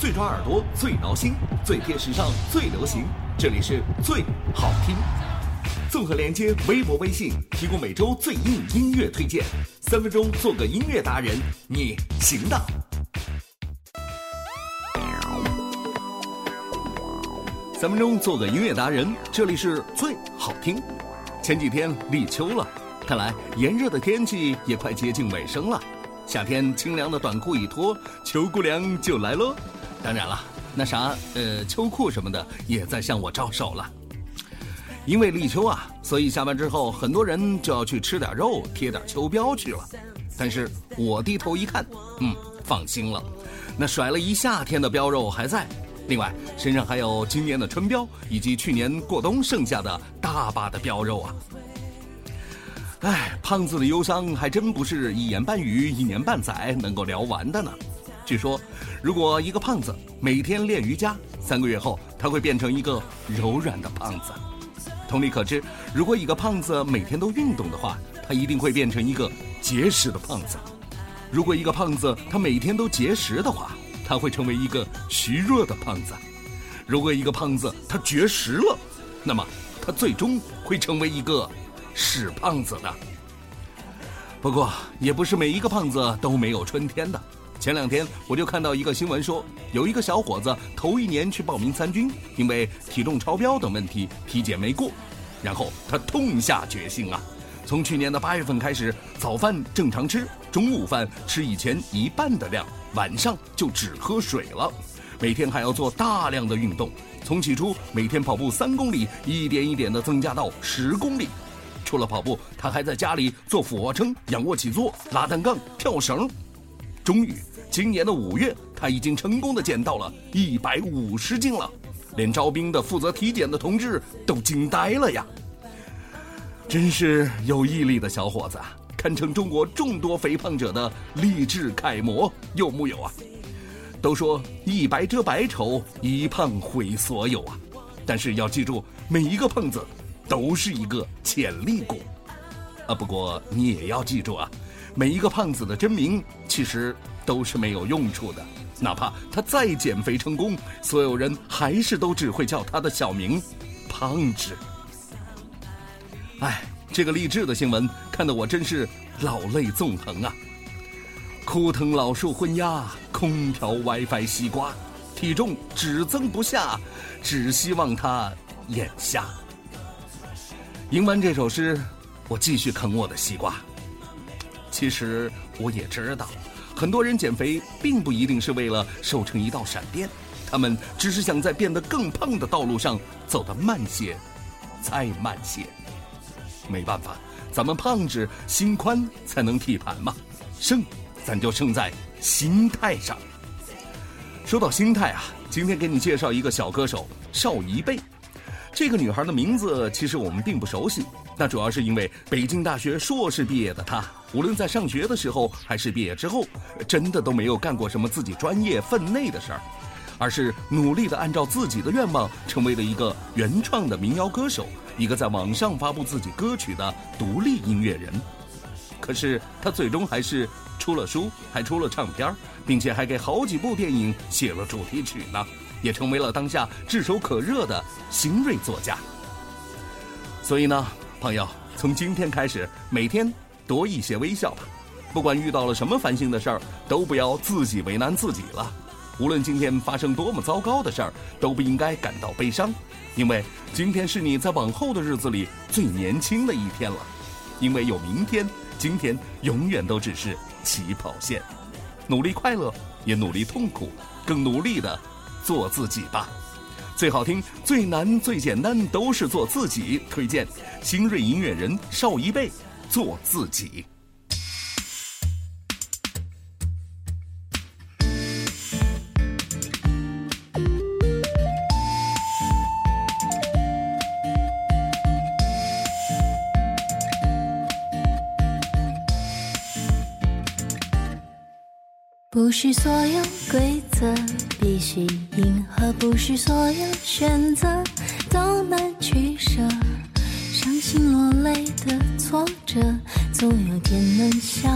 最抓耳朵，最挠心，最贴时尚，最流行。这里是最好听。综合连接微博、微信，提供每周最硬音乐推荐。三分钟做个音乐达人，你行的。三分钟做个音乐达人，这里是最好听。前几天立秋了，看来炎热的天气也快接近尾声了。夏天清凉的短裤一脱，秋姑娘就来喽。当然了，那啥，呃，秋裤什么的也在向我招手了。因为立秋啊，所以下班之后，很多人就要去吃点肉，贴点秋膘去了。但是我低头一看，嗯，放心了，那甩了一夏天的膘肉还在。另外，身上还有今年的春膘，以及去年过冬剩下的大把的膘肉啊！哎，胖子的忧伤还真不是一言半语、一年半载能够聊完的呢。据说，如果一个胖子每天练瑜伽，三个月后他会变成一个柔软的胖子。同理可知，如果一个胖子每天都运动的话，他一定会变成一个结实的胖子。如果一个胖子他每天都节食的话，他会成为一个虚弱的胖子。如果一个胖子他绝食了，那么他最终会成为一个屎胖子的。不过，也不是每一个胖子都没有春天的。前两天我就看到一个新闻说，有一个小伙子头一年去报名参军，因为体重超标等问题体检没过，然后他痛下决心啊，从去年的八月份开始，早饭正常吃，中午饭吃以前一半的量。晚上就只喝水了，每天还要做大量的运动，从起初每天跑步三公里，一点一点的增加到十公里。除了跑步，他还在家里做俯卧撑、仰卧起坐、拉单杠、跳绳。终于，今年的五月，他已经成功的减到了一百五十斤了，连招兵的负责体检的同志都惊呆了呀！真是有毅力的小伙子。堪称中国众多肥胖者的励志楷模，有木有啊？都说一白遮百丑，一胖毁所有啊！但是要记住，每一个胖子都是一个潜力股啊！不过你也要记住啊，每一个胖子的真名其实都是没有用处的，哪怕他再减肥成功，所有人还是都只会叫他的小名“胖子”。哎。这个励志的新闻看得我真是老泪纵横啊！枯藤老树昏鸦，空调 WiFi 西瓜，体重只增不下，只希望他眼瞎。吟完这首诗，我继续啃我的西瓜。其实我也知道，很多人减肥并不一定是为了瘦成一道闪电，他们只是想在变得更胖的道路上走得慢些，再慢些。没办法，咱们胖子心宽才能体盘嘛，胜，咱就胜在心态上。说到心态啊，今天给你介绍一个小歌手邵一贝。这个女孩的名字其实我们并不熟悉，那主要是因为北京大学硕士毕业的她，无论在上学的时候还是毕业之后，真的都没有干过什么自己专业分内的事儿。而是努力地按照自己的愿望，成为了一个原创的民谣歌手，一个在网上发布自己歌曲的独立音乐人。可是她最终还是出了书，还出了唱片，并且还给好几部电影写了主题曲呢，也成为了当下炙手可热的新锐作家。所以呢，朋友，从今天开始，每天多一些微笑吧。不管遇到了什么烦心的事儿，都不要自己为难自己了。无论今天发生多么糟糕的事儿，都不应该感到悲伤，因为今天是你在往后的日子里最年轻的一天了。因为有明天，今天永远都只是起跑线。努力快乐，也努力痛苦，更努力的做自己吧。最好听、最难、最简单，都是做自己。推荐新锐音乐人邵一贝，做自己。不是所有规则必须迎合，不是所有选择都能取舍。伤心落泪的挫折，总有天能笑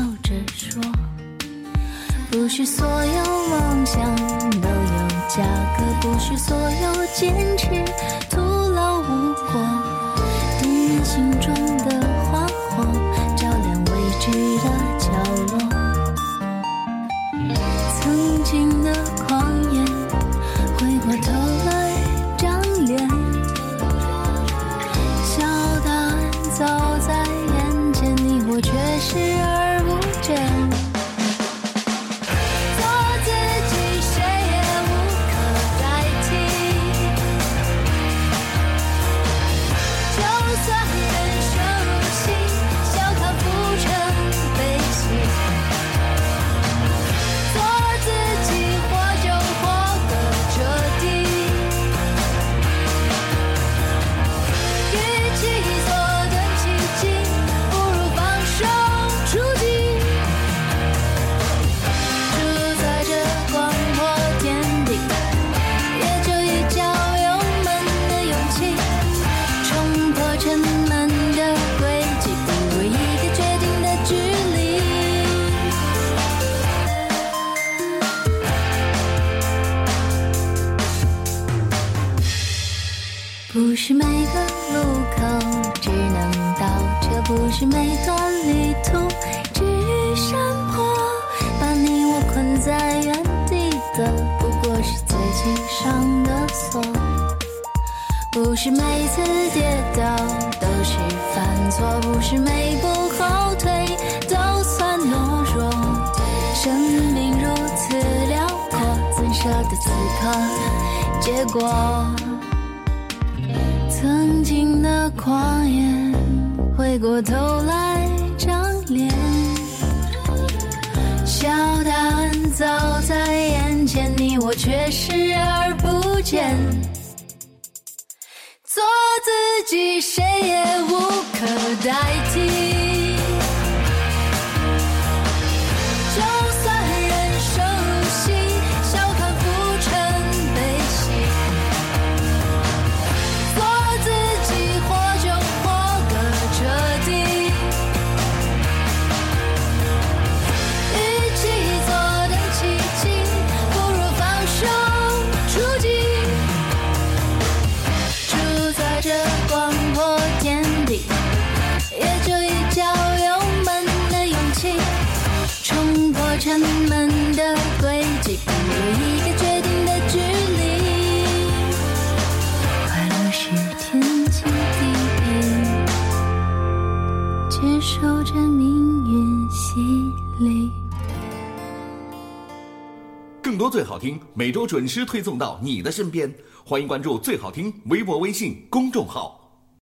是每个路口只能倒车，不是每段旅途只遇山坡。把你我困在原地的，不过是自己上的锁。不是每次跌倒都是犯错，不是每步后退都算懦弱。生命如此辽阔，怎舍得此刻结果？曾经的狂野，回过头来张脸，小答案早在眼前，你我却视而不见。做自己，谁也守着命运洗礼。更多最好听，每周准时推送到你的身边。欢迎关注最好听微博、微信公众号。